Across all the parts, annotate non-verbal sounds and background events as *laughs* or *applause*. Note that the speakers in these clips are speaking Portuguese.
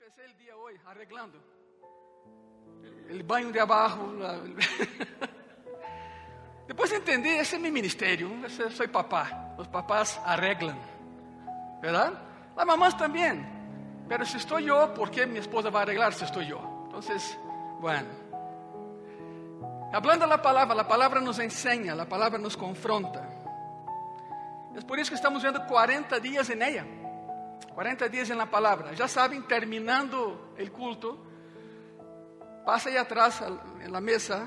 empecé el día hoy arreglando. El baño de abajo. la- *laughs* Depois entendi, esse é meu ministério. Esse, soy papá. Os papás arreglam. ¿Verdad? Las mamás también. Pero si estoy yo, ¿por qué mi esposa va a arreglar si estoy yo? Entonces, bueno. Hablando la palabra, la palabra nos enseña, la palabra nos confronta. Es por eso que estamos viendo 40 días en ella. 40 días en la palabra. Ya saben, terminando el culto, pasa ahí atrás la mesa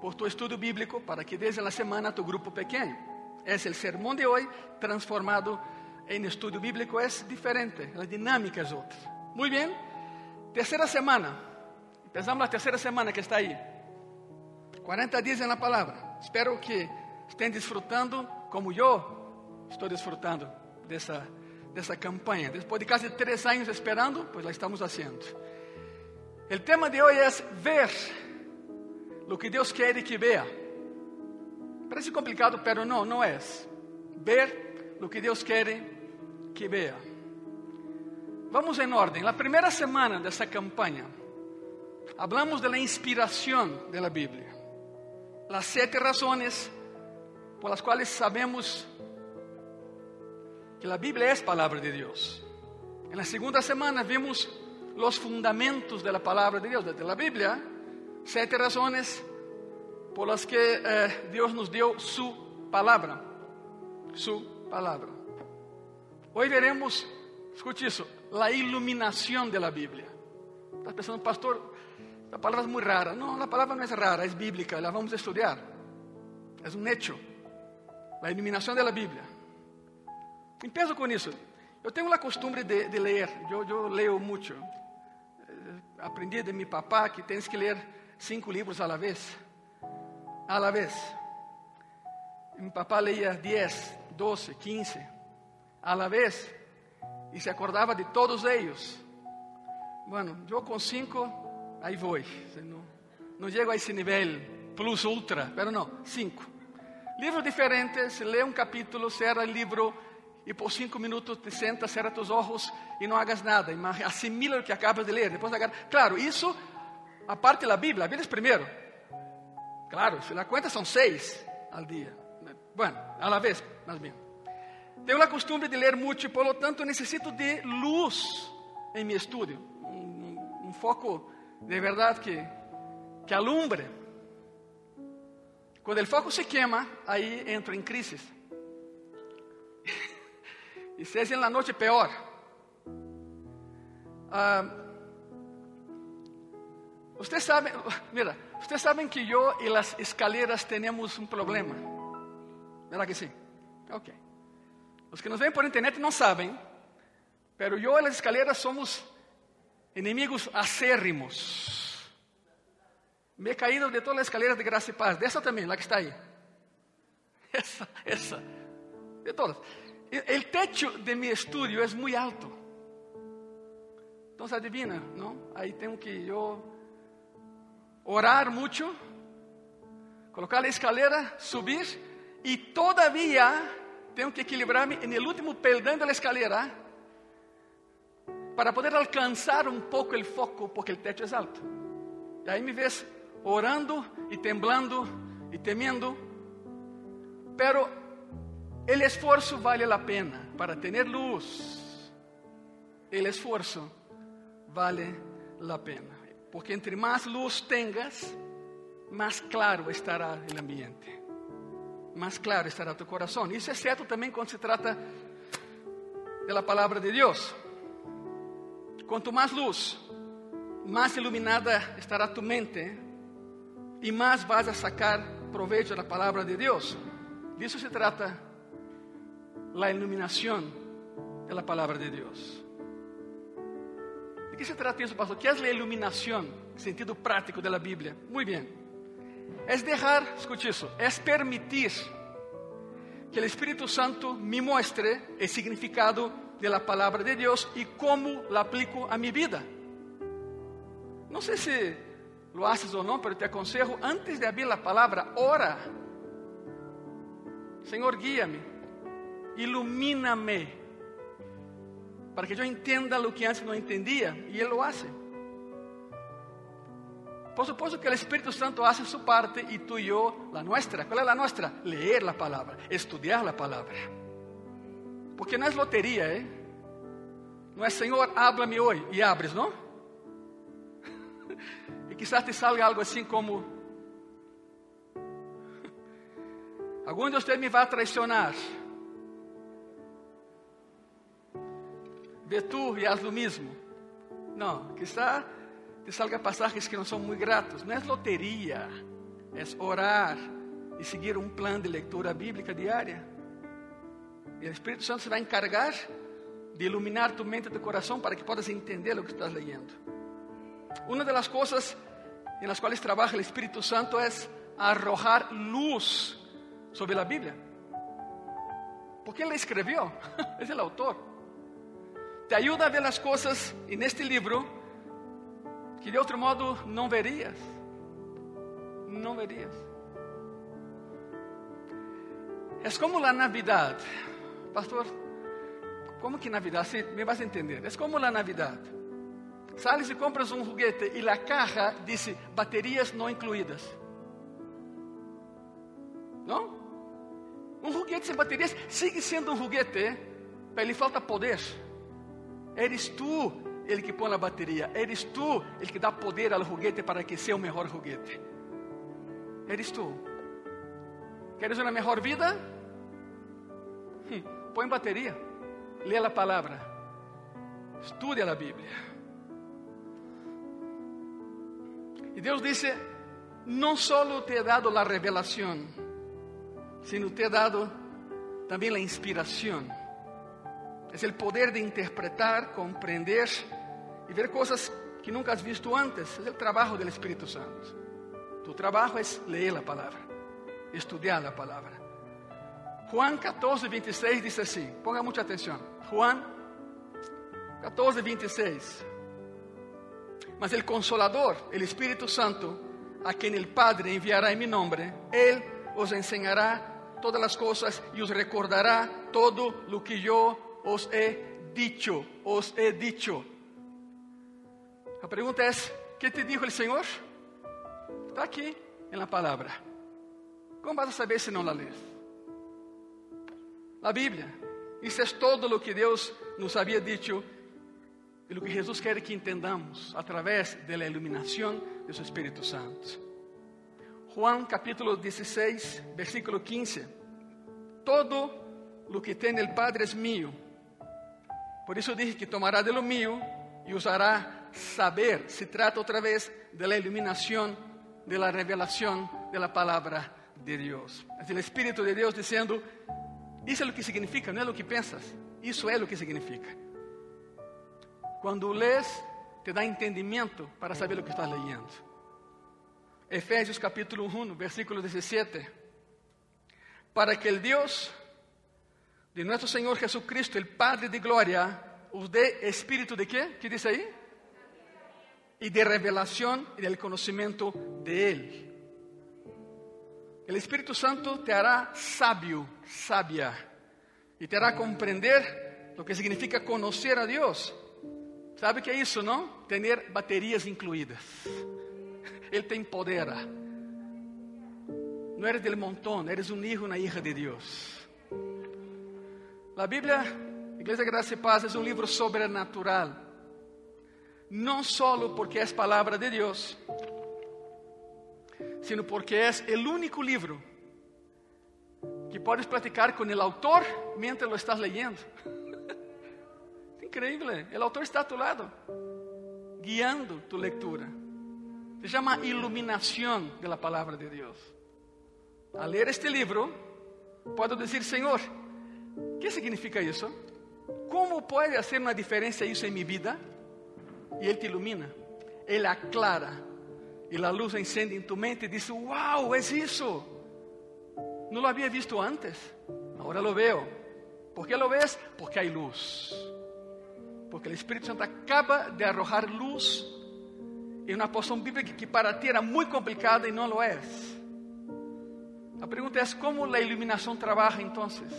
por tu estudio bíblico para que desde la semana tu grupo pequeño. Es el sermón de hoy transformado en estudio bíblico. Es diferente, la dinámica es otra. Muy bien. Tercera semana. Empezamos la tercera semana que está ahí. 40 dias na palavra. Espero que estejam desfrutando como eu estou desfrutando dessa, dessa campanha. Depois de quase três anos esperando, pois lá estamos fazendo. O tema de hoje é ver o que Deus quer que vea. Parece complicado, pero não, não é. Ver o que Deus quer que vea. Vamos em ordem. Na primeira semana dessa campanha, hablamos de la inspiração da Bíblia las siete razones por cuales sabemos que la Biblia es palabra de Dios. En la segunda semana vimos los fundamentos de la de Dios, de la Biblia, siete razones por las que eh, nos dio su palabra, su palabra. Hoy veremos, escute eso, la iluminación de la Biblia. Estás pensando, pastor, la palabra es muy rara. No, la palabra no es rara, es bíblica, la vamos a estudiar. Es un hecho. La iluminación de la Biblia. Empiezo con eso. Yo tengo la costumbre de, de leer, yo, yo leo mucho. Eh, aprendí de mi papá que tienes que leer cinco libros a la vez. A la vez. Mi papá leía 10, 12, 15 a la vez y se acordaba de todos ellos. Bueno, yo con cinco, ahí voy. No, no llego a ese nivel plus ultra, pero no, cinco. Livros diferentes, lê um capítulo, cierra o livro e por cinco minutos te sentas, cierra tus ojos e não hagas nada. Assimila o que acabas de ler. Depois agarra. Claro, isso, a parte da Bíblia, a Bíblia é primeiro. Claro, se la cuenta são seis al dia. Bueno, a la vez, más bien. Tenho a costumbre de ler muito, por lo tanto necessito de luz em meu estudio. Um, um- um foco de verdade que, que alumbre. Quando o foco se queima, aí entro em crise. E se é na noite, pior. Ah, Ustedes saben, *laughs* mira, ustedes saben que yo y las escaleras tenemos un problema. ¿Verdad que sí? Ok. Los que nos ven por internet no saben, pero yo y las escaleras somos enemigos acérrimos. Me he caído de todas las escaleras de gracia y paz, de esa también, la que está ahí. *laughs* Esa, esa, de todas. El techo de mi estudio es muy alto. Entonces adivina, ¿no? Ahí tengo que yo orar mucho, colocar la escalera, subir y todavía tengo que equilibrarme en el último peldaño de la escalera para poder alcanzar un poco el foco porque el techo es alto. Y ahí me ves orando y temblando y temiendo, pero el esfuerzo vale la pena para tener luz. El esfuerzo vale la pena. Porque entre más luz tengas, más claro estará el ambiente. Más claro estará tu corazón. Isso é certo também quando se trata de la palabra de Dios. Quanto mais luz, más iluminada estará tu mente e más vas a sacar provecho da palavra de Deus. Disso se trata la iluminación de la palabra de Dios. ¿De qué se trata eso, pastor? ¿Qué es la iluminación? En sentido práctico de la Biblia. Muy bien. Es dejar, escuche eso, es permitir que el Espíritu Santo me muestre el significado de la palabra de Dios y cómo la aplico a mi vida. No sé si lo haces o no, pero te aconsejo, antes de abrir la palabra, ora. Señor, guíame, ilumíname para que yo entienda lo que antes no entendía, y Él lo hace. Por supuesto que el Espíritu Santo hace su parte y tú y yo la nuestra. ¿Cuál es la nuestra? Leer la palabra, estudiar la palabra. Porque no es lotería, ¿eh? No es Señor, háblame hoy y abres, ¿no? *laughs* y quizás te salga algo así como, alguno de ustedes me va a traicionar. Ve tú y haz lo mismo. No, quizá te salga pasajes que no son muy gratos. No es lotería, es orar y seguir un plan de lectura bíblica diaria. Y el Espíritu Santo se va a encargar de iluminar tu mente y tu corazón para que puedas entender lo que estás leyendo. Una de las cosas en las cuales trabaja el Espíritu Santo es arrojar luz sobre la Biblia. Porque Él la escribió, *laughs* es el autor. Te ayuda a ver las cosas en este libro que de outro modo não verias. Não verias. É como a Navidad. Pastor, como que Navidad? Sí, me vas a entender. É como a Navidad. Sales e compras um juguete e a caja diz baterias não incluídas. Não? Um juguete sem baterias sigue sendo um juguete, para ele falta poder. Eres tu ele que põe a bateria. Eres tu ele que dá poder ao juguete para que seja o melhor juguete. Eres tu. Queres uma melhor vida? Hum, põe bateria. Lê a palavra. Estude a Bíblia. E Deus disse: Não solo te he dado a revelação, sino te he dado também a inspiração. Es el poder de interpretar, comprender y ver cosas que nunca has visto antes. Es el trabajo del Espíritu Santo. Tu trabajo es leer la palabra, estudiar la palabra. Juan 14, 26 dice así, ponga mucha atención. Juan 14, 26. Mas el consolador, el Espíritu Santo, a quien el Padre enviará en mi nombre, Él os enseñará todas las cosas y os recordará todo lo que yo os he dicho, os he dicho. A pergunta é: que te dijo o Senhor? Está aqui na palavra. Como vas a saber se não la lees? A Bíblia. Isso é todo o que Deus nos havia dicho e o que Jesus quer que entendamos através da iluminação de seu Espírito Santo. Juan capítulo 16, versículo 15. Todo lo que tem o Padre es mío. Por isso dije que tomará de lo mío e usará saber. Se trata outra vez de la iluminación, de la revelación de la palabra de Dios. Es el Espíritu de Dios diciendo, isso é o que significa, não é o que pensas. Isso é o que significa. Quando lês, te dá entendimento para saber o que estás leyendo. Efésios capítulo 1, versículo 17. Para que el Dios de nuestro Señor Jesucristo, el Padre de gloria, os dé espíritu de qué? ¿Qué dice ahí? Y de revelación y del conocimiento de Él. El Espíritu Santo te hará sabio, sabia, y te hará comprender lo que significa conocer a Dios. ¿Sabe qué es eso, no? Tener baterías incluidas. Él te empodera. No eres del montón, eres un hijo, una hija de Dios. La Biblia, Iglesia Gracia y Paz, es un libro sobrenatural. No solo porque es palabra de Dios, sino porque es el único libro que puedes platicar con el autor mientras lo estás leyendo. *laughs* Increíble. El autor está a tu lado, guiando tu lectura. Se llama iluminación de la de Dios. Al leer este libro, puedo decir, Señor, ¿qué significa eso? ¿Cómo puede hacer una diferencia eso en mi vida? Y Él te ilumina, Él aclara, y la luz enciende en tu mente y dice, wow, es eso. No lo había visto antes, ahora lo veo. ¿Por qué lo ves? Porque hay luz. Porque el Espíritu Santo acaba de arrojar luz en una porción bíblica que para ti era muy complicada y no lo es. La pregunta es, ¿cómo la iluminación trabaja entonces?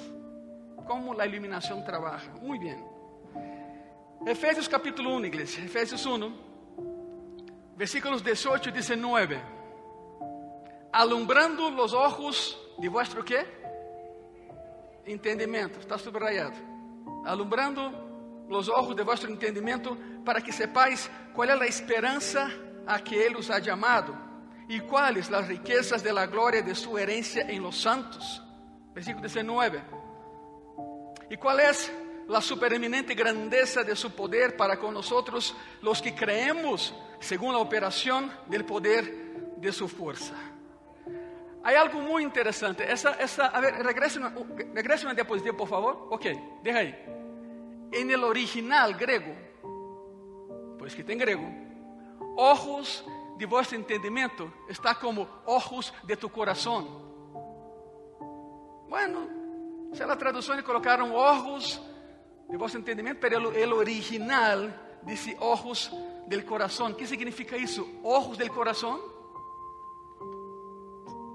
¿Cómo la iluminación trabaja? Muy bien. Efésios capítulo 1, iglesia. Efésios 1, versículos 18 y 19. Alumbrando los ojos de vuestro qué? Entendimiento. Está subrayado. Alumbrando los ojos de vuestro entendimiento para que sepáis cuál es la esperanza a que Él os ha llamado y cuáles las riquezas de la gloria de su herencia en los santos. Versículo 19. ¿Y cuál es la supereminente grandeza de su poder para con nosotros los que creemos según la operación del poder de su fuerza? Hay algo muy interesante. Esa, esa, a ver, regrese una, regrese una diapositiva, por favor. Ok, deja ahí. En el original griego, pues que en griego, ojos de vuestro entendimiento está como ojos de tu corazón. Bueno, se la tradução colocaram ojos de vosso entendimento, pero el original dice ojos del corazón. ¿Qué significa isso? Ojos del corazón.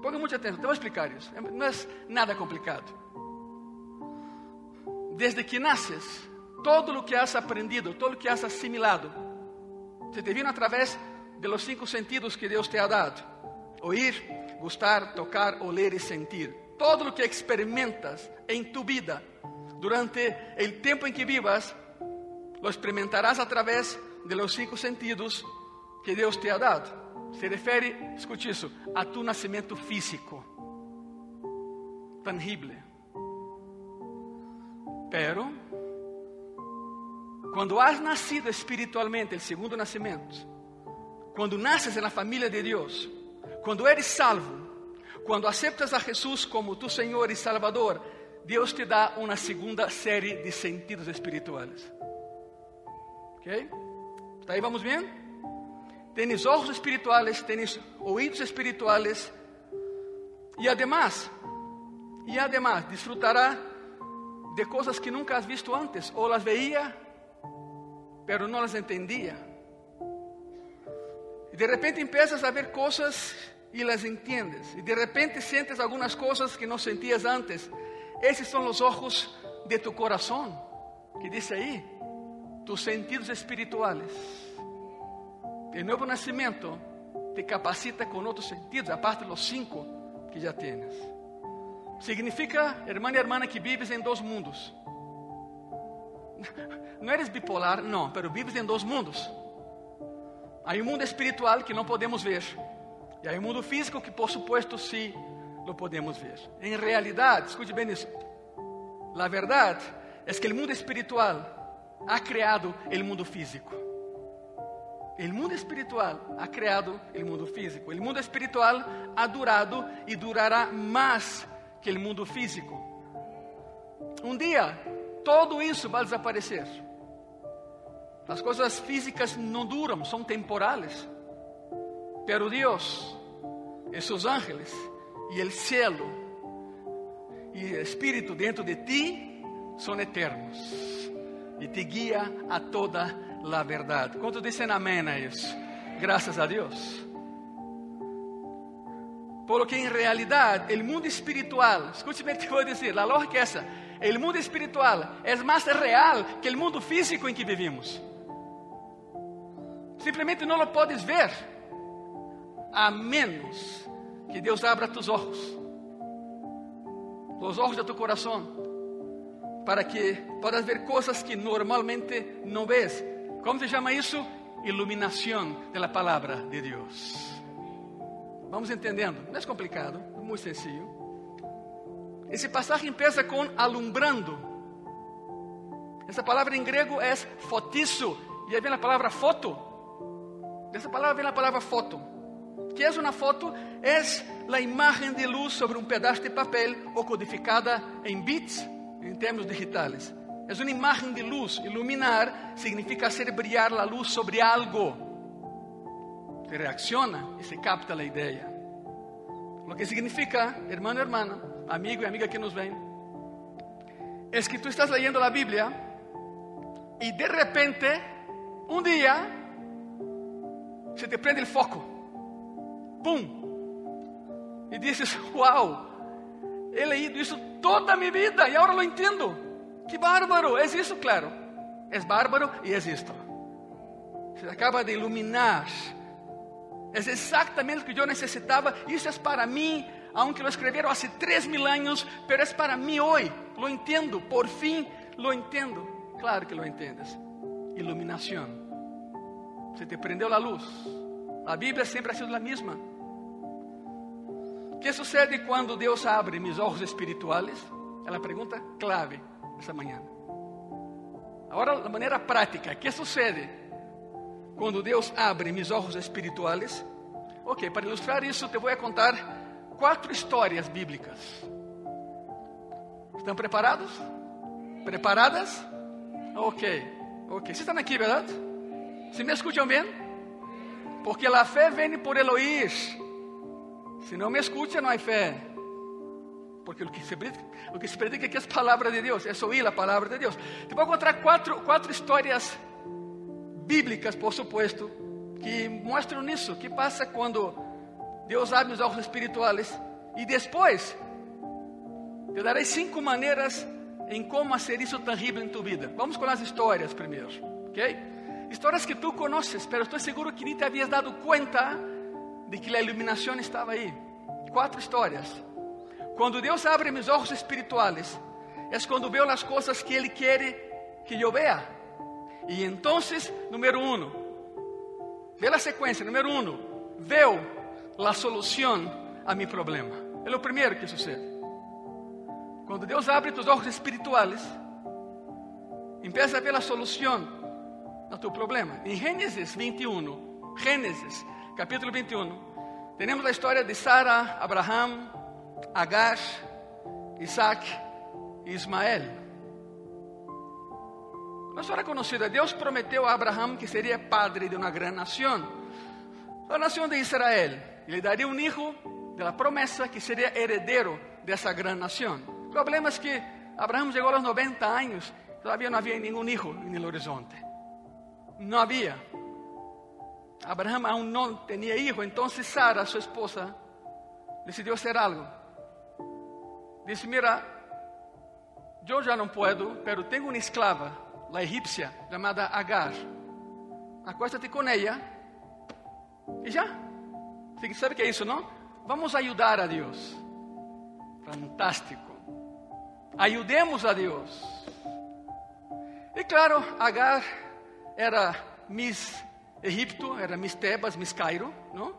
Ponga muita atenção, te vou explicar isso. Não é nada complicado. Desde que naces, todo o que has aprendido, todo o que has assimilado, se te vino através de los cinco sentidos que Deus te ha dado: oír, gustar, tocar, oler e sentir. Todo o que experimentas em tu vida durante o tempo em que vivas, lo experimentarás a través de los cinco sentidos que Deus te ha dado. Se refere, escute isso, a tu nascimento físico, tangible. Pero, quando has nascido espiritualmente, o segundo nascimento, quando nasces na família de Deus, quando eres salvo, quando aceptas a Jesus como tu Senhor e Salvador, Deus te dá uma segunda série de sentidos espirituais. ¿Ok? ¿Está aí? Vamos bem? Tienes ojos espirituales, tienes oídos espirituales e además, e además disfrutará de coisas que nunca has visto antes ou las veía, pero não las entendía. E de repente empiezas a ver coisas e las entiendes. E de repente sientes algumas coisas que não sentías antes. Esses são os ojos de tu coração, que diz aí, tus sentidos espirituales. O novo nascimento te capacita com outros sentidos, aparte dos cinco que já tienes. Significa, irmã e irmã, que vives em dois mundos. Não eres bipolar, não, mas vives em dois mundos. Há um mundo espiritual que não podemos ver e há um mundo físico que, por supuesto, sim, lo podemos ver. Em realidade, escute bem isso. A verdade é que o mundo espiritual ha criado o mundo físico. O mundo espiritual ha criado o mundo físico. O mundo espiritual ha durado e durará mais que o mundo físico. Um dia, todo isso vai desaparecer. As coisas físicas não duram, são temporales. Pero Dios, esos ángeles y el cielo y el Espíritu dentro de ti son eternos y te guía a toda la verdad. ¿Cuántos dicen amén a eso? Gracias a Dios. Por lo que en realidad el mundo espiritual, escúcheme *laughs* te voy a decir, la lógica es esa, el mundo espiritual es más real que el mundo físico en que vivimos. Simplesmente não lo podes ver, a menos que Deus abra tus ojos, os olhos de tu coração, para que puedas ver coisas que normalmente não ves. Como se chama isso? Iluminação da palavra de Deus. Vamos entendendo? Não é complicado, é muito sencillo. Esse passagem empieza com alumbrando. Essa palavra em grego é fotizo, e aí vem a palavra foto. Dessa palavra vem a palavra foto. Que é uma foto? É a imagem de luz sobre um pedaço de papel ou codificada em bits, em termos digitais. É uma imagem de luz. Iluminar significa hacer brilhar a luz sobre algo. Se reacciona e se capta a ideia. O que significa, hermano, hermana, amigo e amiga que nos ven, é que tu estás leyendo a Bíblia e de repente, um dia, se te prende o foco. Pum! E dizes: *laughs* Uau! He leído isso toda a minha vida e agora lo entendo. Que bárbaro! É isso, claro. es bárbaro y es esto. Se acaba de iluminar. Es exactamente lo que yo necesitaba y eso es para mí, aunque lo escribieron hace tres mil años, pero es para mí hoy. Lo entiendo, por fin lo entiendo. Claro que lo entiendes. Iluminación. Se te prendió la luz. La Biblia siempre ha sido la misma. ¿Qué sucede cuando Dios abre mis ojos espirituales? É a pergunta clave essa manhã. Agora, de maneira prática, o que sucede quando Deus abre mis olhos espirituais? Ok, para ilustrar isso, te vou contar quatro histórias bíblicas. Estão preparados? Preparadas? Ok, ok. Vocês estão aqui, verdade? Se me escutam bem? Porque a fé vem por el Se não me escuta, não há fé. Porque o que se predica, o que se predica aqui é a palavra de Deus, é ouvir a palavra de Deus. Te vou contar quatro, histórias bíblicas, por supuesto, que mostram isso. Que passa quando Deus abre os olhos espirituais e depois te darei cinco maneiras em como fazer isso tangível em tu vida. Vamos com as histórias primeiro, ok? Histórias que tu conheces, mas estou seguro que nem te havias dado conta de que a iluminação estava aí. Quatro histórias. Quando Deus abre meus olhos espirituais, é quando veo as coisas que Ele quer que eu veja. E então, número um, vê a sequência. Número um, veo a solução a mi problema. É o primeiro que sucede. Quando Deus abre tus olhos espirituais, empieza a ver a solução a tu problema. Em Gênesis 21, Gênesis capítulo 21, temos a história de Sara, Abraham, Agar, Isaac e Ismael. Uma história conhecida. Deus prometeu a Abraham que seria padre de uma grande nação, a nação de Israel. E lhe daria um filho da promessa que seria herdeiro dessa grande nação. O problema é que Abraham chegou aos 90 anos, todavía não havia nenhum filho no horizonte. Não havia. Abraham aún não tinha hijo, então Sara, sua esposa, decidiu fazer algo. Disse: Mira, eu já não posso, pero tenho uma esclava, a egípcia, chamada Agar. Acuéstate com ela e já. Você sabe o que é isso, não? Vamos ajudar a Deus. Fantástico. Ayudemos a Deus. E claro, Agar era Miss Egipto, era Miss Tebas, Miss Cairo, não?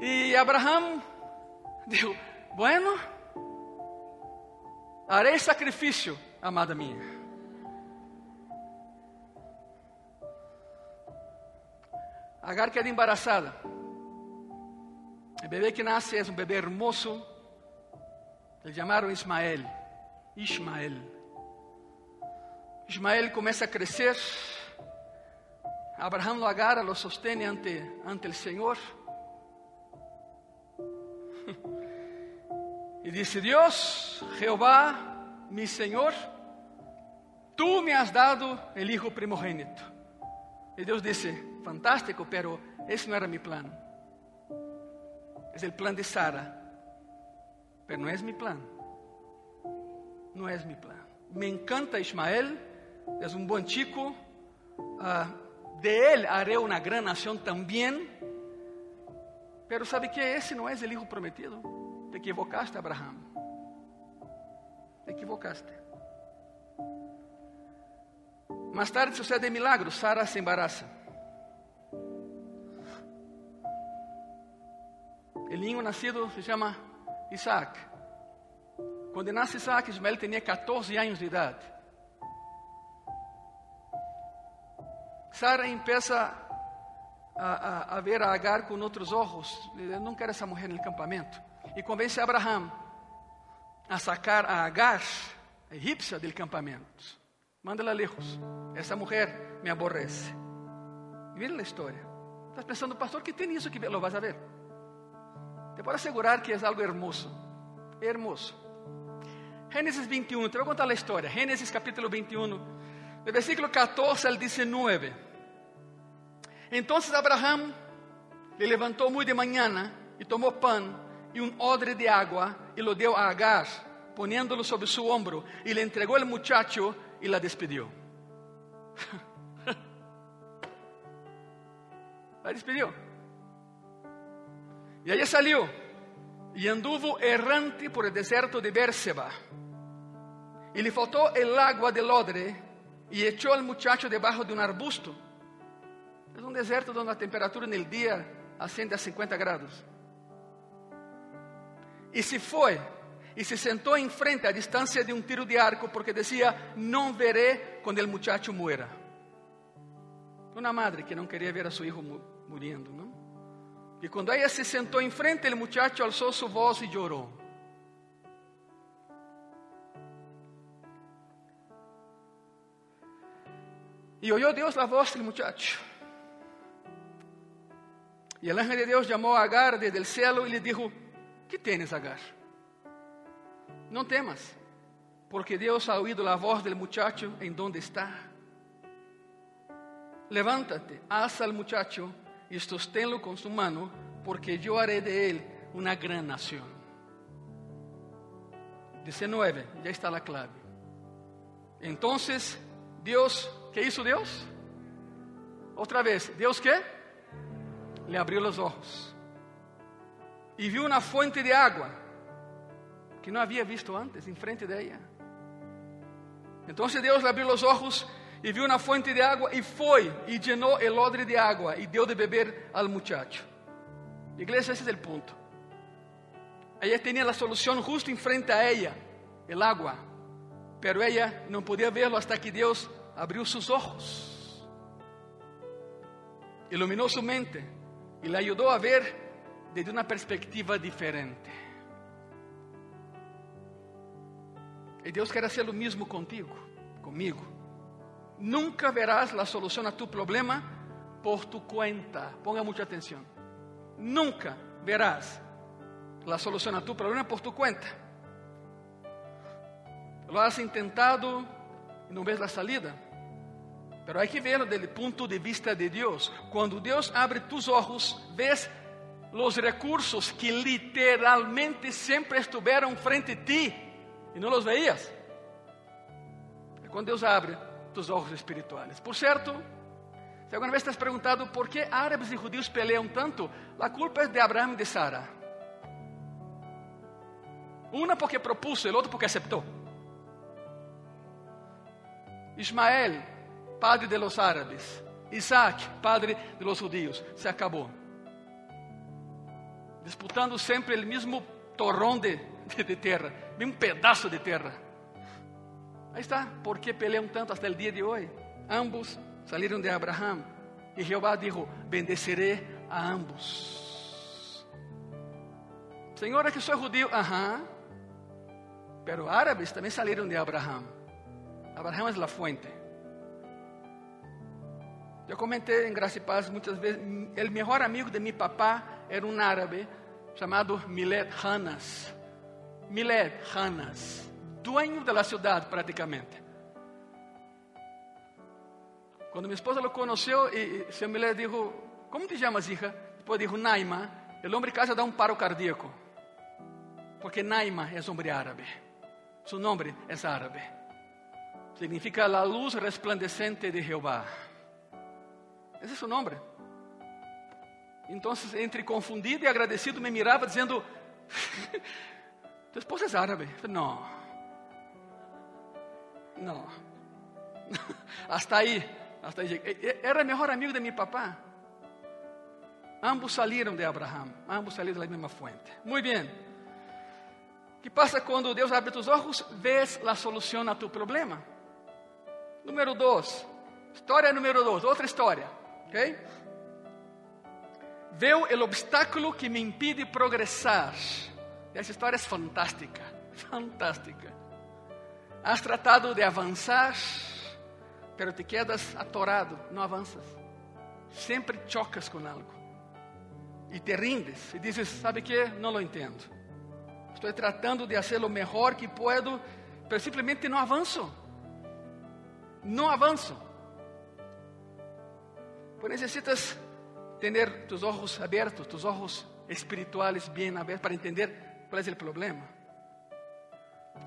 E Abraham deu, bueno, Harei sacrifício, amada minha. Agar queda embaraçada. O bebê que nasce é um bebê hermoso. Eles chamaram Ismael. Ismael. Ismael começa a crescer. Abraham lo agarra, lo sostém ante, ante o Senhor. *laughs* Y dice, Dios, Jehová, mi Señor, tú me has dado el hijo primogénito. Y Dios dice, fantástico, pero ese no era mi plan. Es el plan de Sara, pero no es mi plan. No es mi plan. Me encanta Ismael, es un buen chico. Uh, de él haré una gran nación también. Pero ¿sabe qué? Ese no es el hijo prometido. Te equivocaste, Abraham. Te equivocaste. Mais tarde sucede milagro. Sara se embaraça. O niño nascido se chama Isaac. Quando nasce Isaac, Ismael tinha 14 anos de idade. Sara empieza a, a, a, ver a Agar com outros olhos. Não quero essa mulher no campamento e convence Abraham a sacar a Agar, a egípcia, do campamento. Manda-la lejos. Essa mulher me aborrece. Mira a história. Estás pensando, pastor, que tem isso que lo vas a ver? Te posso assegurar que é algo hermoso. Hermoso. Gênesis 21, te vou contar a história. Gênesis capítulo 21, do versículo 14 al 19. Então Abraham le levantou muito de manhã e tomou pão y un odre de agua y lo dio a Agar, poniéndolo sobre su hombro, y le entregó el muchacho y la despidió. *laughs* La despidió. Y ella salió y anduvo errante por el desierto de Bérseba. Y le faltó el agua del odre y echó al muchacho debajo de un arbusto. Es un desierto donde la temperatura en el día asciende a 50 grados. Y se fue y se sentó enfrente a distancia de un tiro de arco porque decía, no veré cuando el muchacho muera. Una madre que no quería ver a su hijo muriendo, ¿no? Y cuando ella se sentó enfrente, el muchacho alzó su voz y lloró. Y oyó Dios la voz del muchacho. Y el ángel de Dios llamó a Agar desde el cielo y le dijo, ¿qué tienes, Agar? No temas, porque Dios ha oído la voz del muchacho en donde está. Levántate, alza al muchacho y sosténlo con su mano, porque yo haré de él una gran nación. 19, ya está la clave. Entonces, Dios, ¿qué hizo Dios? Otra vez, ¿Dios qué? Le abrió los ojos y vio una fuente de agua que no había visto antes enfrente de ella. Entonces Dios le abrió los ojos y vio una fuente de agua y fue y llenó el odre de agua y dio de beber al muchacho. Iglesia, ese es el punto. Ella tenía la solución justo enfrente a ella, el agua, pero ella no podía verlo hasta que Dios abrió sus ojos, iluminó su mente y le a ver desde una perspectiva diferente. Y Dios quiere hacer lo mismo contigo, conmigo. Nunca verás la solución a tu problema por tu cuenta. Ponga mucha atención. Nunca verás la solución a tu problema por tu cuenta. Lo has intentado y no ves la salida. Pero hay que verlo desde el punto de vista de Dios. Cuando Dios abre tus ojos, ves los recursos que literalmente siempre estuvieron frente a ti y no los veías. Cuando Dios abre tus ojos espirituales. Por cierto, si alguna vez te has preguntado por qué árabes y judíos pelean tanto, la culpa es de Abraham y de Sara. Una porque propuso, el otro porque aceptó. Ismael, padre de los árabes. Isaac, padre de los judíos. Se acabó. Disputando sempre o mesmo torrão de, de, de terra, mesmo pedaço de terra. Aí está, por que peleam tanto até o dia de hoje? Ambos saíram de Abraham. E Jeová dijo: Bendeceré a ambos. Senhor, é que sou judío. Ajá. Pero árabes também saíram de Abraham. Abraham é a fuente. Eu comentei em Graça e Paz muitas vezes, o melhor amigo de meu papá era um árabe chamado Miled Hanas. Miled Hanas, dueño da cidade praticamente. Quando minha esposa lo conheceu, e seu Miled dijo, como te chamas, hija? Depois dijo, Naima. O homem casa dá um paro cardíaco. Porque Naima é homem árabe. Su nome é árabe. Significa la luz resplandecente de Jehová. É seu nome. Então, entre confundido e agradecido, me mirava dizendo: Tua esposa é árabe? Não. Não. *laughs* Hasta aí. Hasta aí. Era melhor amigo de meu papá. Ambos saíram de Abraham. Ambos saíram da mesma fonte. Muito bem. O que passa quando Deus abre tus olhos? Vês a solução a tu problema. Número dois. História número dois. Outra história. Ok? Veo o obstáculo que me impide progressar. Essa história é fantástica, *laughs* fantástica. Has tratado de avançar, pero te quedas atorado, não avanças. Sempre chocas com algo. E te rindes e dizes, sabe que? Não lo entendo. Estou tratando de fazer o melhor que puedo, pero simplesmente não avanço. Não avanço. Pues necesitas tener tus ojos abiertos, tus ojos espirituales bien abiertos para entender cuál es el problema.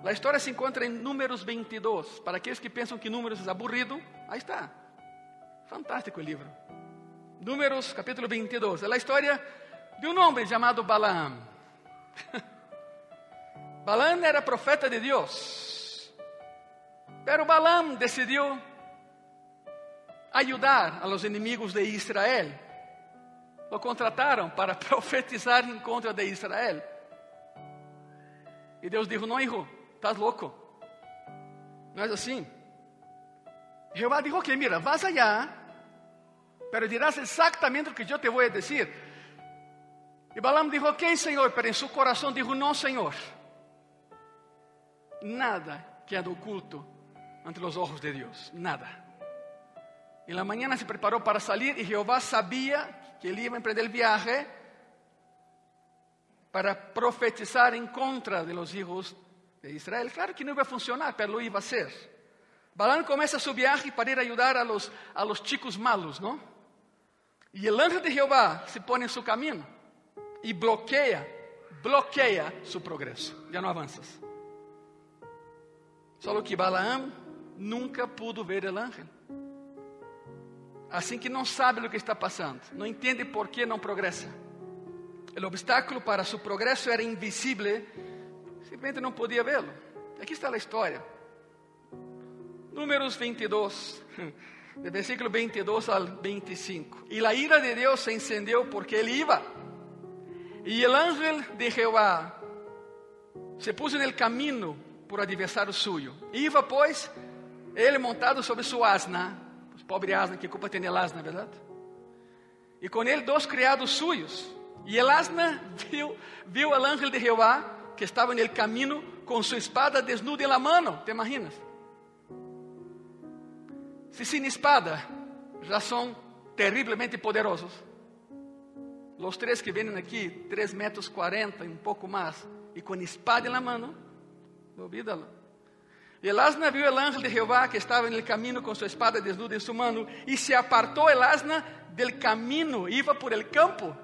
A história se encontra em Números 22. Para aqueles que pensam que Números é aburrido, aí está. Fantástico o livro. Números, capítulo 22. É a história de um homem chamado Balaam. *laughs* Balaam era profeta de Deus. Pero Balaam decidiu ayudar a los inimigos de Israel. Lo contrataram para *laughs* profetizar em contra de Israel. E Deus disse: Não, hijo, estás louco. Não é assim. Jeová dijo que, mira, vas allá, pero dirás exactamente o que eu te vou dizer. E Balaam dijo, ok, Senhor, pero em seu coração dijo, não, Senhor. Nada queda oculto ante os olhos de Deus, nada. En la mañana se preparó para salir y Jehová sabía que él iba a emprender el viaje para profetizar en contra de los hijos de Israel. Claro que no iba a funcionar, pero lo iba a hacer. Balán comienza su viaje para ir a ayudar a los, a los chicos malos, ¿no? Y el ángel de Jehová se pone en su camino y bloquea, bloquea su progreso. Ya no avanzas. Solo que Balaam nunca pudo ver el ángel. Assim que não sabe o que está passando, não entende por que não progressa. O obstáculo para seu progresso era invisível, simplesmente não podia vê-lo. Aqui está a história. Números 22, *laughs* de versículo 22 ao 25. E a ira de Deus se encendeu porque ele iba. E o ángel de Jeová se puso no caminho por adversário suyo. Iba, pois, ele montado sobre sua asna Pobre asna, que culpa tem el asna, verdade? E com ele dois criados suyos. E el asna *laughs* viu, viu al ángel de Jehová que estava no caminho com sua espada desnuda em la mano. ¿Te imaginas? Se sem espada já são terrivelmente poderosos. Os três que vêm aqui, 3 metros 40 e um pouco mais, e com espada la mano, olvídalo. E el asna viu el ángel de Jehová que estava no caminho com sua espada desnuda em sua mano, e se apartou el asna del camino, iba por el campo.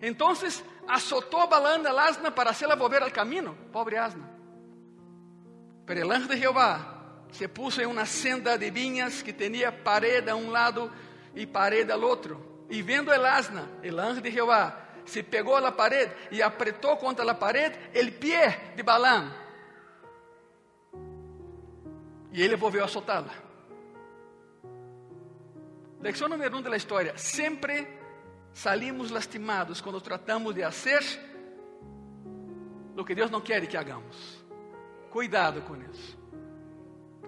Entonces azotou balando el asna para hacerla volver al camino, pobre asna. Pero el ángel de Jehová se puso em uma senda de vinhas que tinha parede a um lado e parede ao outro. E vendo el asna, el ángel de Jehová se pegou a la parede e apretou contra la parede el pie de E ele volveu a soltá-la. Lecção número um da história: sempre salimos lastimados quando tratamos de fazer o que Deus não quer que hagamos. Cuidado com isso.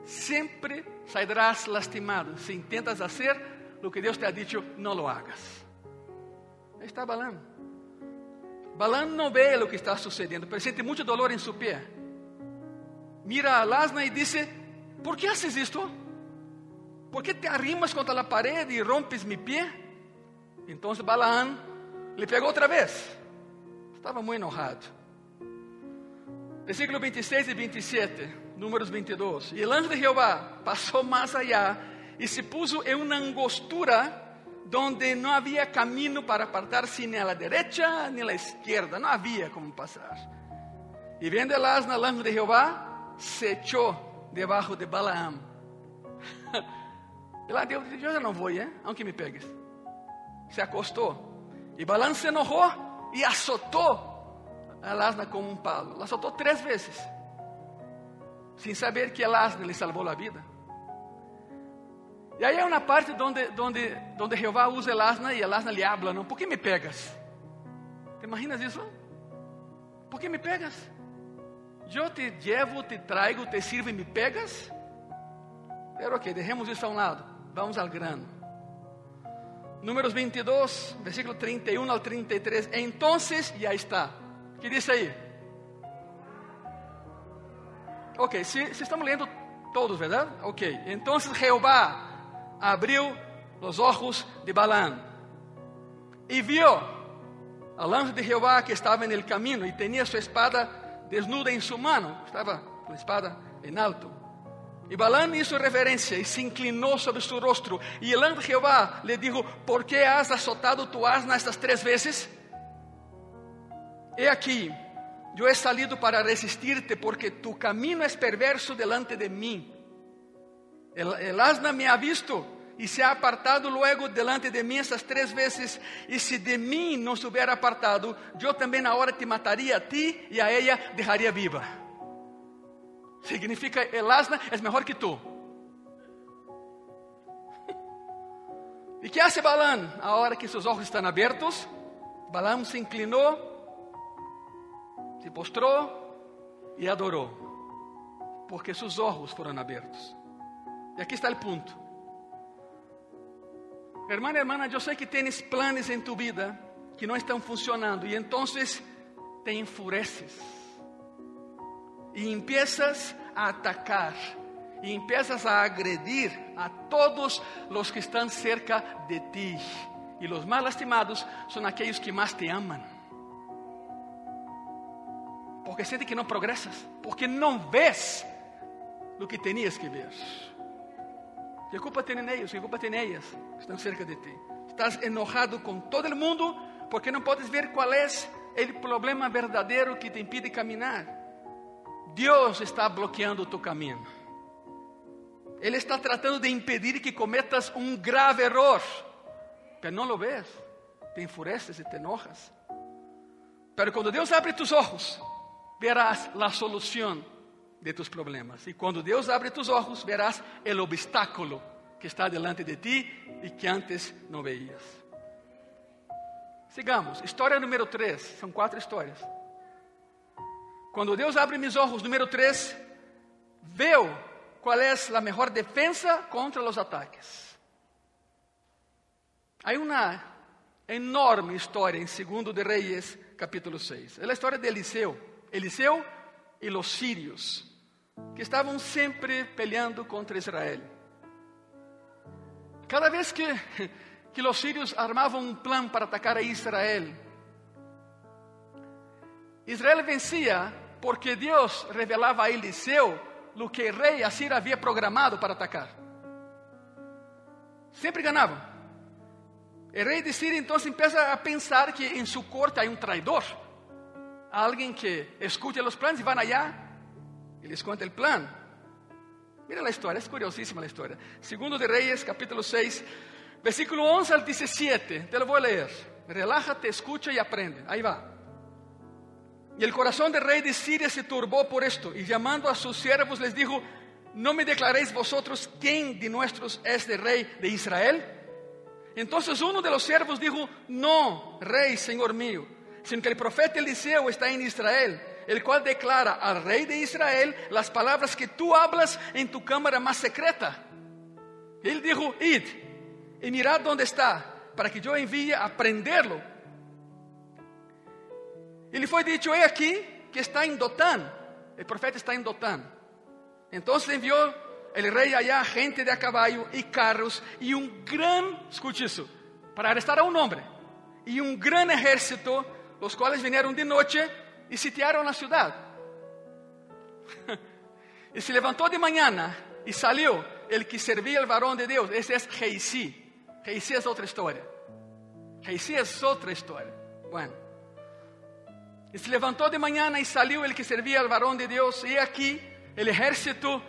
Sempre sairás lastimado se intentas fazer o que Deus te ha dicho, não lo hagas. Aí está Balão. Balão não vê o que está sucedendo, mas sente muito dolor em seu pé. Mira a lasna e diz: ¿por qué haces esto? ¿Por qué te arrimas contra la pared y rompes mi pie? Entonces Balaam le pegó otra vez. Estaba muy enojado. Versículo 26 y 27, números 22. Y el ángel de Jehová pasó más allá y se puso en una angostura donde no había camino para apartarse a la derecha ni a la izquierda. No había como pasar. Y viendo el asna, el ángel de Jehová se echó debaixo de Balaam. E *laughs* lá Deus disse: Eu já não vou, hein? aunque me pegues. Se acostou. E Balaam se enojou e azotou a asna com um palo. La azotou três vezes. Sem saber que a asna lhe salvou a vida. E aí é uma parte onde, onde, onde Jeová usa a asna e a asna lhe habla, não? Por que me pegas? Te imaginas isso? Por que me pegas? Eu te llevo, te traigo, te sirvo e me pegas? Pero ok, deixemos isso a um lado. Vamos ao grano. Números 22, versículo 31 ao 33. Entonces, já está. O que diz aí? Ok, se, se estamos lendo todos, verdade? Ok. Então Jeová abriu os olhos de Balaam e viu al anjo de Jeová que estava no caminho e tinha sua espada desnuda em sua mão, estava com a espada em alto. E Balaam hizo reverencia e se inclinou sobre su rostro. E el ángel de Jehová le dijo: ¿Por qué has azotado tu asna estas três vezes? He aquí, yo he salido para resistirte porque tu camino es perverso delante de mí. El, el asna me ha visto y se ha apartado luego delante de mí estas tres veces. Y si de mí no se hubiera apartado, yo también ahora te mataría a ti y a ella dejaría viva. Significa el asna es mejor que tú. *laughs* ¿Y qué hace Balán ahora que sus ojos están abiertos? Balán se inclinó, se postró y adoró, porque sus ojos fueron abiertos. Y aquí está el punto. Hermana, hermana, yo sé que tienes planes en tu vida que no están funcionando y entonces te enfureces y empiezas a atacar y empiezas a agredir a todos los que están cerca de ti. Y los más lastimados son aquellos que más te aman. Porque sientes que no progresas, porque no ves lo que tenías que ver. ¿Qué culpa tienen ellos? ¿Qué culpa tienen ellas que están cerca de ti? Estás enojado con todo el mundo porque no puedes ver cuál es el problema verdadero que te impide caminar. Dios está bloqueando tu camino. Él está tratando de impedir que cometas un grave error, pero no lo ves, te enfureces y te enojas. Pero cuando Dios abre tus ojos, verás la solución de tus problemas. Y cuando Dios abre tus ojos, verás el obstáculo que está delante de ti y que antes no veías. Sigamos, história número 3, são quatro histórias. Quando Deus abre meus olhos, número 3, veu qual é a melhor defesa contra os ataques. Há uma enorme história em 2 de Reis, capítulo 6. É a história de Eliseu. Eliseu e os sírios, que estavam sempre peleando contra Israel. Cada vez que, que os sírios armavam um plano para atacar a Israel, Israel vencia porque Deus revelava a Eliseu o que o rei Assir havia programado para atacar. Sempre ganhavam. O rei de Síria então empieza a pensar que em sua corte há um traidor, alguém que escute os planos e van allá e les conta o plano. Mira a história, é curiosíssima a história. Segundo de Reis, capítulo 6, versículo 11 al 17. Te lo vou ler. Relájate, escucha e aprende. Aí vai. Y el corazón del rey de Siria se turbó por esto, y llamando a sus siervos les dijo, ¿no me declaréis vosotros quién de nuestros es el rey de Israel? Entonces uno de los siervos dijo, no, rey, señor mío, sino que el profeta Eliseo está en Israel, el cual declara al rey de Israel las palabras que tú hablas en tu cámara más secreta. Él dijo, id y mirad dónde está, para que yo envíe a prenderlo e lhe foi dito: He aqui que está em Dotán. O profeta está em Dotán. Então enviou o rei allá gente de a caballo e carros e um grande, escute isso, para arrestar a um homem e um grande exército, os quais vieram de noite e sitiaram a cidade. *laughs* e se levantou de manhã e saiu el que servia o varão de Deus. Esse é Geisi. Geisi é outra história. Geisi é outra história. Bueno. E se levantou de manhã e saiu ele que servia ao varão de Deus. E aqui, o exército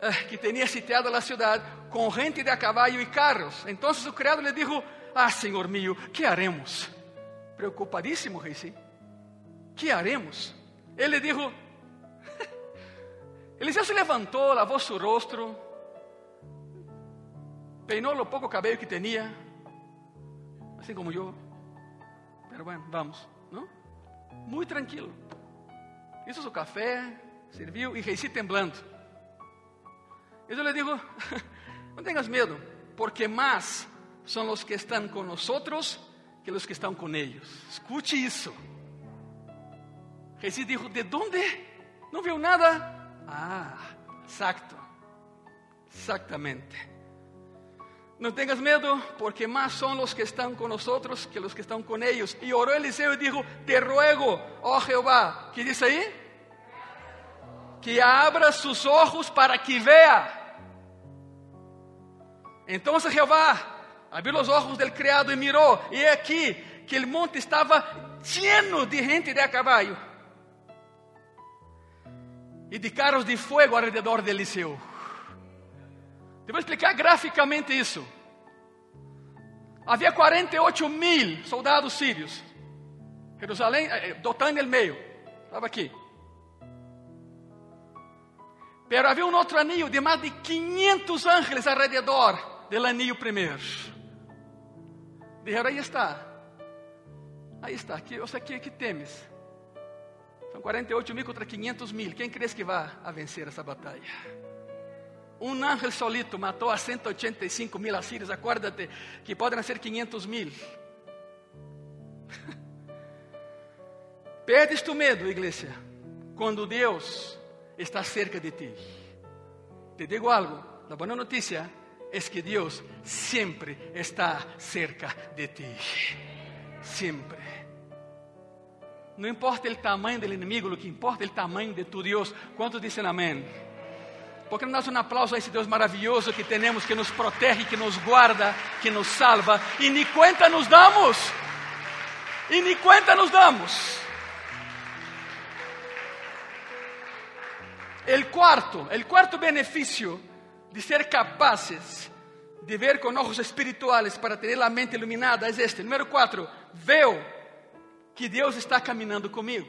eh, que tinha sitiado a cidade, com gente de a caballo e carros. Então o criado lhe disse: Ah, senhor mío, que haremos? Preocupadíssimo, rei, sim. Que haremos? Ele disse: Eliseu se levantou, lavou seu rosto, peinou o pouco cabelo que tinha, assim como eu. Pero bueno, vamos, não? muito tranquilo. Hizo su café, serviu e Reisi temblando. Eu lhe digo: *laughs* não tenhas medo, porque mais são os que estão com nós que os que estão com eles. Escute isso. Reisi dijo: ¿De onde? Não viu nada? Ah, exacto. Exactamente. No tengas miedo, porque más son los que están con nosotros que los que están con ellos. Y oró Eliseo y dijo, te ruego, oh Jehová, ¿qué dice ahí? Que abra sus ojos para que vea. Entonces Jehová abrió los ojos del criado y miró, y aquí que el monte estaba lleno de gente de a caballo e de carros de fogo ao redor de Eliseu. Te vou explicar graficamente isso. Havia 48 mil soldados sírios. Jerusalém, eh, Dotã no meio, estava aqui. Pero havia um outro anillo de mais de 500 ángeles alrededor do anillo primeiro. Dijeron, aí está. Aí está, aqui, ou seja, que temes? São 48 mil contra 500 mil. Quem crees que vai a vencer essa batalha? Um ángel solito matou a 185 mil assírios. Acuérdate que podem ser 500 mil. *laughs* Perdes tu medo, igreja, quando Deus está cerca de ti. Te digo algo: a boa notícia é que Deus sempre está cerca de ti. Sempre. Não importa o tamanho do inimigo, o que importa é o tamanho de tu Deus. Quantos dizem amém? Porque dá um aplauso a esse Deus maravilhoso que temos, que nos protege, que nos guarda, que nos salva, e nem conta nos damos. E nem conta nos damos. El cuarto, el cuarto beneficio de ser capaces de ver con ojos espirituales para tener la mente iluminada es este. Número cuatro, veo que Deus está caminhando comigo.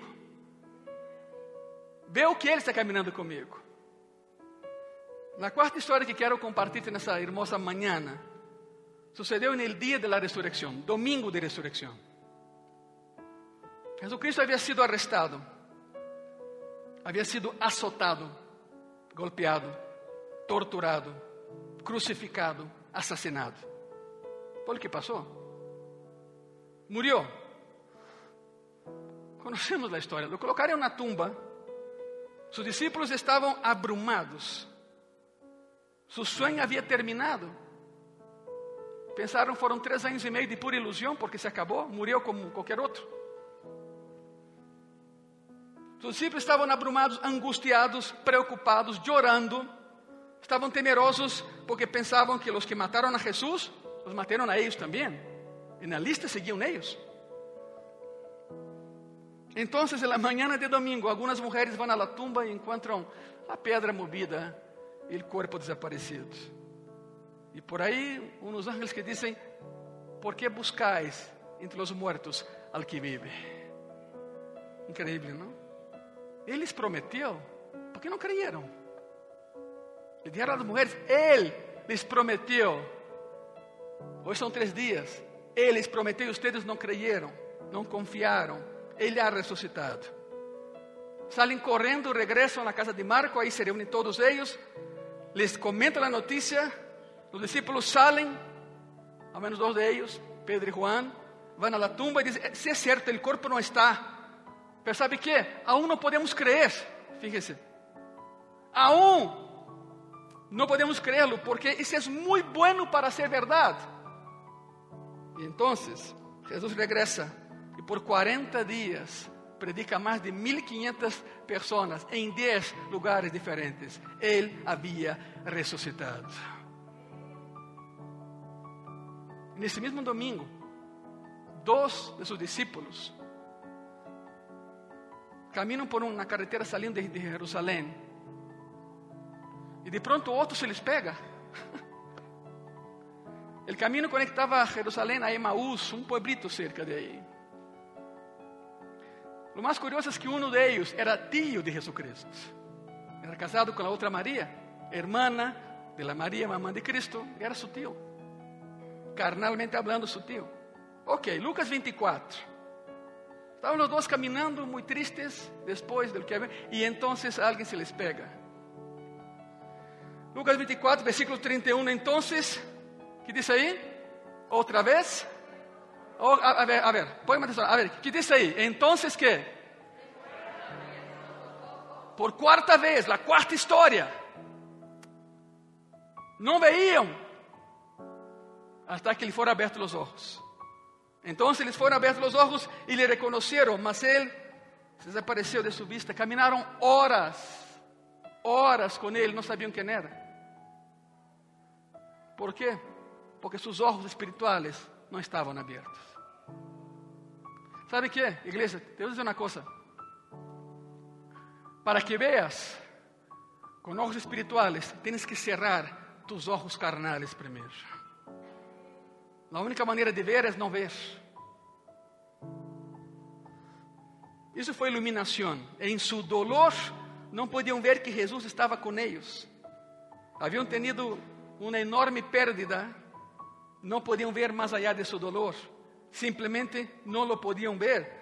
Veo que Ele está caminhando comigo. Na quarta história que quero compartilhar nessa hermosa manhã, sucedeu no dia da ressurreição, domingo de ressurreição. Jesucristo havia sido arrestado havia sido azotado, golpeado, torturado, crucificado, assassinado. Foi o que passou. Murió. Conhecemos a história. Lo colocaram na tumba. Sus discípulos estavam abrumados. Su sonho havia terminado. Pensaram, foram três anos e meio de pura ilusão, porque se acabou, morreu como qualquer outro. Os discípulos estavam abrumados, angustiados, preocupados, chorando. Estavam temerosos porque pensavam que os que mataram a Jesus, os mataram a eles também. E na lista seguiam eles. Então, na manhã de domingo, algumas mulheres vão à tumba e encontram a pedra movida e o corpo desaparecido. E por aí, uns ángeles que dizem: ¿Por que buscais entre os mortos al que vive? Increíble, não? Ele prometeu, porque não creyeron. Le dijeron a las mujeres, Él les prometió. Hoy son tres días. Él les prometió y ustedes no creyeron, no confiaron. Ele ha resucitado. Salen correndo, regresam na casa de Marco, aí se reúnem todos eles, les comentam a notícia, os discípulos saem, ao menos dois de eles, Pedro e Juan, vão à tumba e dizem, se é certo, o corpo não está, Pero sabe que? Aún não podemos crer. Fíjese. Aún não podemos creerlo porque isso é muito bueno para ser verdade. E então Jesus regresa e por 40 dias predica a mais de 1500 pessoas em 10 lugares diferentes. Ele havia ressuscitado. Nesse mesmo domingo, dois de seus discípulos caminham por uma carretera saindo de Jerusalém. E de pronto outro se les pega. *laughs* O caminho conectava Jerusalém a Emaús, um pueblito cerca de aí. O mais curioso é que um deles era tio de Jesucristo. Era casado com a outra Maria, hermana de la Maria, mamã de Cristo, era seu tio. Carnalmente hablando, seu tio. Ok, Lucas 24. Estavam os dois caminhando muito tristes depois do que havia, e então alguém se les pega. Lucas 24, versículo 31. Então, que diz aí? Outra vez? Oh, a, a, ver, a ver, põe atenção. A ver, que diz aí? Então, que? Por quarta vez, a quarta história. Não veiam até que lhe foram abertos os olhos. Entonces les fueron abiertos los ojos y le reconocieron, mas él se desapareció de su vista. Caminaron horas, horas con él, no sabían quién era. ¿Por qué? Porque sus ojos espirituales no estaban abiertos. ¿Sabe qué, iglesia? Te voy a decir una cosa. Para que veas con ojos espirituales, tienes que cerrar tus ojos carnales primero. La única manera de ver es no ver. Isso foi iluminação. Em seu dolor, não podiam ver que Jesus estava com eles. Haviam tenido uma enorme pérdida, não podiam ver mais allá de seu dolor. Simplesmente não lo podiam ver.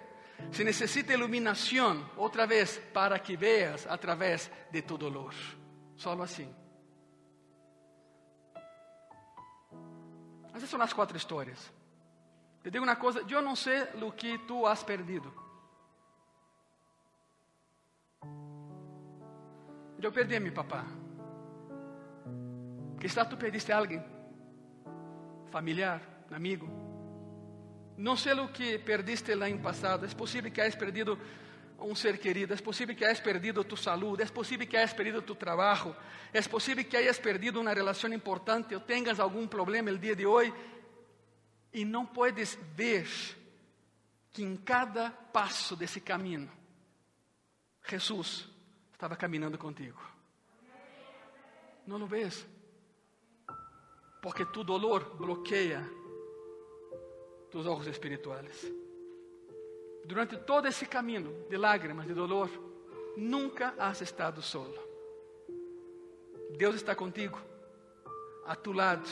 Se necessita iluminação, outra vez, para que veas através de tu dolor. Solo assim. Essas são as quatro histórias. Te digo uma coisa: eu não sei o que tu has perdido. Eu perdi a meu papá. Quizás tu perdiste a alguém, familiar, amigo. Não sei o que perdiste el ano passado. É possível que hayas perdido um ser querido. É possível que hayas perdido tu saúde. É possível que hayas perdido tu trabalho. É possível que hayas perdido uma relação importante ou tenhas algum problema el dia de hoje e não puedes ver que em cada passo desse caminho, Jesus estava caminhando contigo. Não lo ves? Porque tu dolor bloqueia tus ojos espirituales. Durante todo esse caminho de lágrimas, de dolor, nunca has estado solo. Deus está contigo, a tu lado,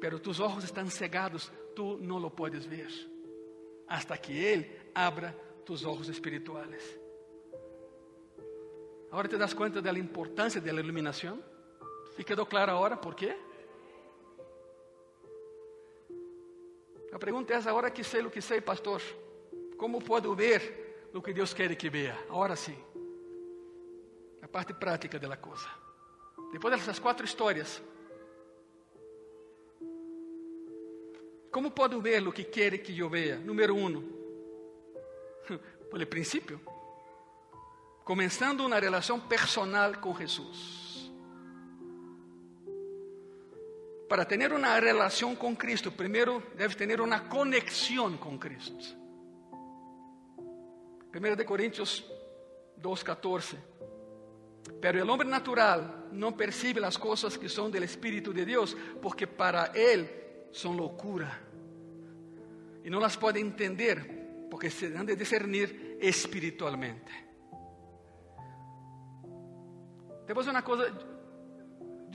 pero tus ojos estão cegados, tu não lo puedes ver, hasta que Ele abra tus ojos espirituales. Agora te das conta da importância da iluminação? E quedou claro agora por quê? A pergunta é essa, agora que sei o que sei, pastor, como posso ver o que Deus quer que veja? Agora sim. A parte prática da coisa. Depois dessas quatro histórias, como posso ver o que quer que eu veja? Número um, *laughs* pelo princípio, começando uma relação personal com Jesus. Para tener una relación con Cristo, primero debes tener una conexión con Cristo. Primero de Corintios 2:14. Pero el hombre natural no percibe las cosas que son del Espíritu de Dios, porque para él son locura. Y no las puede entender, porque se han de discernir espiritualmente. Depois uma coisa,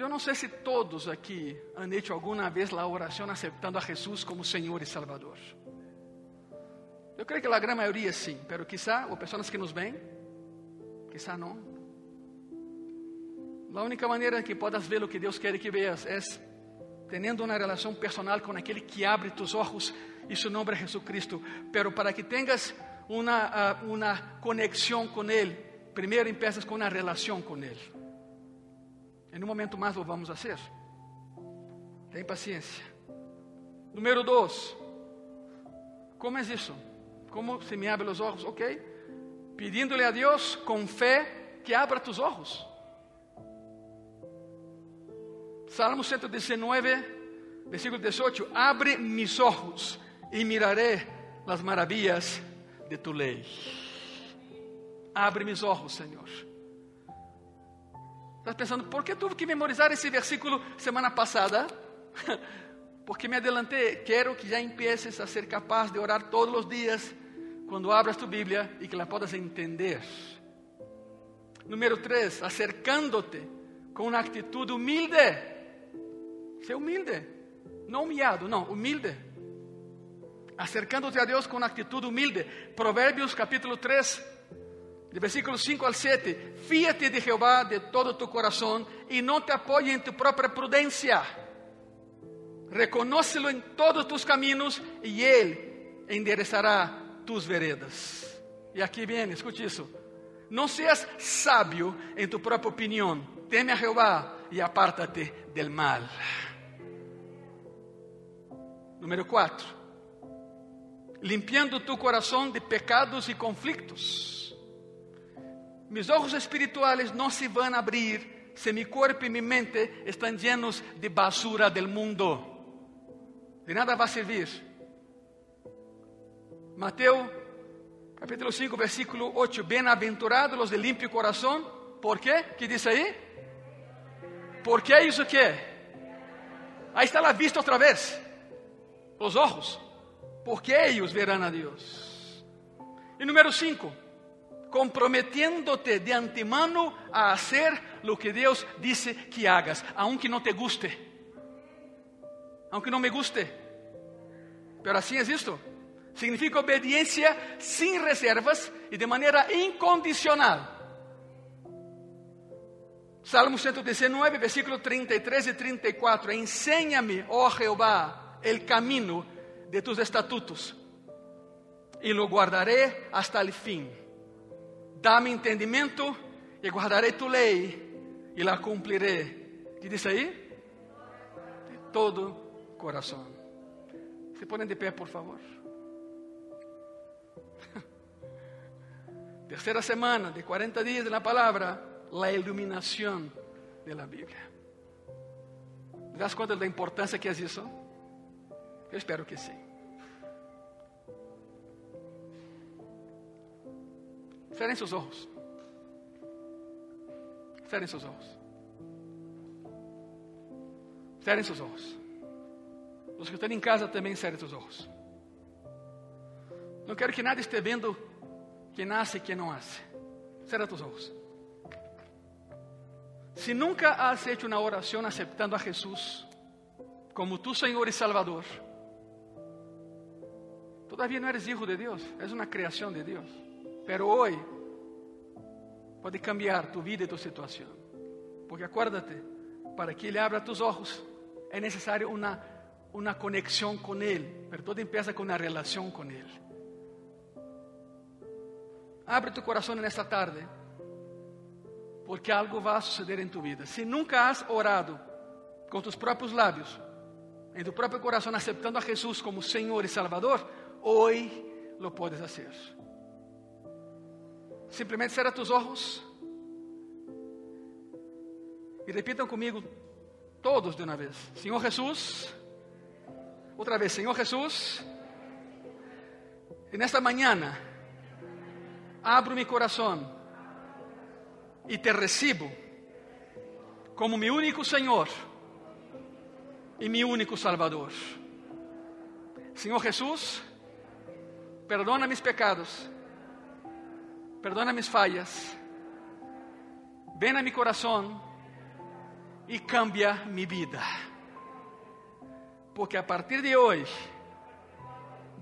eu não sei se todos aqui han hecho alguma vez a oração aceptando a Jesus como Senhor e Salvador. Eu creio que a grande maioria sim, pero quizá, ou pessoas que nos veem, quizá não. A única maneira que podas ver o que Deus quer que veas é tendo uma relação personal com aquele que abre tus ojos seu nome é Jesucristo. Pero para que tenhas uma, uma conexão com Ele, primeiro empiezas com uma relação com Ele. Em um momento mais lo vamos fazer. Tem paciência. Número dois. Como é isso? Como se me abre os olhos? Ok. Pedindo-lhe a Deus com fé que abra tus olhos. Salmo 119, versículo 18: Abre mis ojos e miraré las maravillas de tu lei. Abre mis ojos, Senhor Estás pensando, por que tive que memorizar esse versículo semana passada? *laughs* Porque me adelantei. Quero que já empieces a ser capaz de orar todos os dias quando abras tu Bíblia e que la podas entender. Número 3, acercándote com uma atitude humilde. Ser humilde, não humilhado, não, humilde. Acercándote a Deus com uma atitude humilde. Provérbios capítulo 3, de versículo 5 al 7, fíate de Jehová de todo tu corazón y no te apoye en tu propia prudencia. Reconócelo en todos tus caminos y Él enderezará tus veredas. Y aquí viene, escuche eso. No seas sabio en tu propia opinión. Teme a Jehová y apártate del mal. Número 4. Limpiando tu corazón de pecados y conflictos mis ojos espirituales no se van a abrir si mi cuerpo y mi mente están llenos de basura del mundo. De nada va a servir. Mateo capítulo 5, versículo 8. Bienaventurados los de limpio corazón. ¿Por qué? ¿Qué dice ahí? ¿Por qué isso qué? Ahí está la vista otra vez. Los ojos. Porque ellos verán a Dios. Y número cinco, comprometiéndote de antemano a hacer lo que Dios dice que hagas, aunque no te guste. Aunque no me guste. Pero así es esto. Significa obediencia sin reservas y de manera incondicional. Salmo 119, versículo 33 y 34. Enséñame, oh Jehová, el camino de tus estatutos y lo guardaré hasta el fin. Dame entendimiento y guardaré tu ley y la cumpliré. ¿Qué dice ahí? De todo corazón. Se ponen de pé, por favor. *laughs* Tercera semana de 40 días de la palabra, la iluminación de la Biblia. ¿Te das cuenta de la importancia que es eso? Yo espero que sí. Cerrem seus ojos. Cerrem seus ojos. Cerrem seus ojos. Os que estão em casa também cerrem seus ojos. Não quero que nada esteja vendo que nasce e que não nasce. Cerra tus ojos. Se nunca has hecho uma oração aceptando a Jesus como tu Senhor e Salvador, todavía não eres hijo de Deus, és uma criação de Deus. Pero hoy pode cambiar tu vida e tu situação. Porque acuérdate, para que Ele abra tus ojos, é necessário uma, uma conexão com Ele. Pero todo empieza com uma relação com Ele. Abre tu coração nesta tarde, porque algo vai suceder em tu vida. Se nunca has orado com tus próprios lábios, em tu próprio coração, aceptando a Jesus como Senhor e Salvador, hoje lo puedes hacer. Simplesmente cerra tus ojos e repitam comigo todos de uma vez. Senhor Jesus, outra vez, Senhor Jesus, e nesta manhã abro mi coração e te recibo como mi único Senhor e mi único Salvador. Senhor Jesus, perdona mis pecados perdona mis fallas, ven a mi corazón y cambia mi vida. Porque a partir de hoy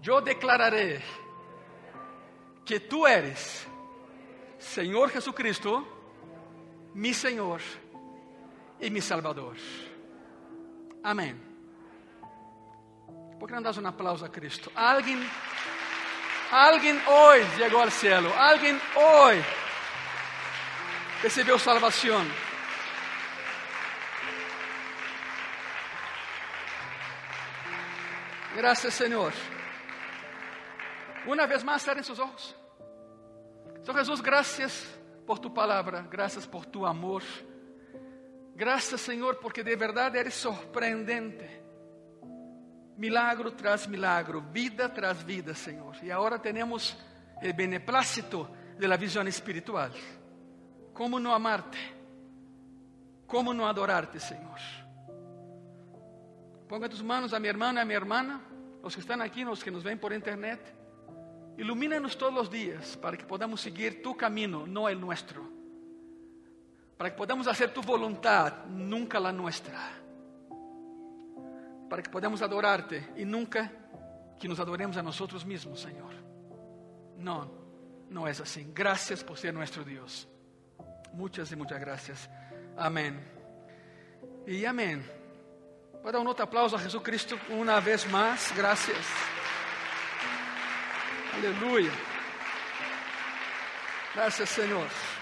yo declararé que tú eres, Señor Jesucristo, mi Señor y mi Salvador. Amén. ¿Por qué no das un aplauso a Cristo? Alguien Alguém hoje chegou ao céu. Alguém hoje recebeu salvação. Graças, Senhor. Uma vez mais, cerrem seus olhos. Senhor Jesus, graças por tu palavra, graças por tu amor. Graças, Senhor, porque de verdade eres sorprendente milagro tras milagro, vida tras vida, Senhor. E agora temos o beneplácito de la visión espiritual. Como não amarte? Como não adorarte, Senhor? Ponga tus manos a mi hermano e a mi hermana, os que estão aqui, os que nos ven por internet. Ilumínanos todos os dias para que podamos seguir tu caminho, não o nuestro. Para que podamos fazer tu voluntad, nunca la nuestra para que podamos adorarte e nunca que nos adoremos a nós mesmos, Senhor. Não, não é assim. Graças por ser nosso Deus. Muitas e muitas graças. Amém. E amém. Pode dar um outro aplauso a Jesus Cristo uma vez mais. Graças. Aleluia. Graças, Senhor.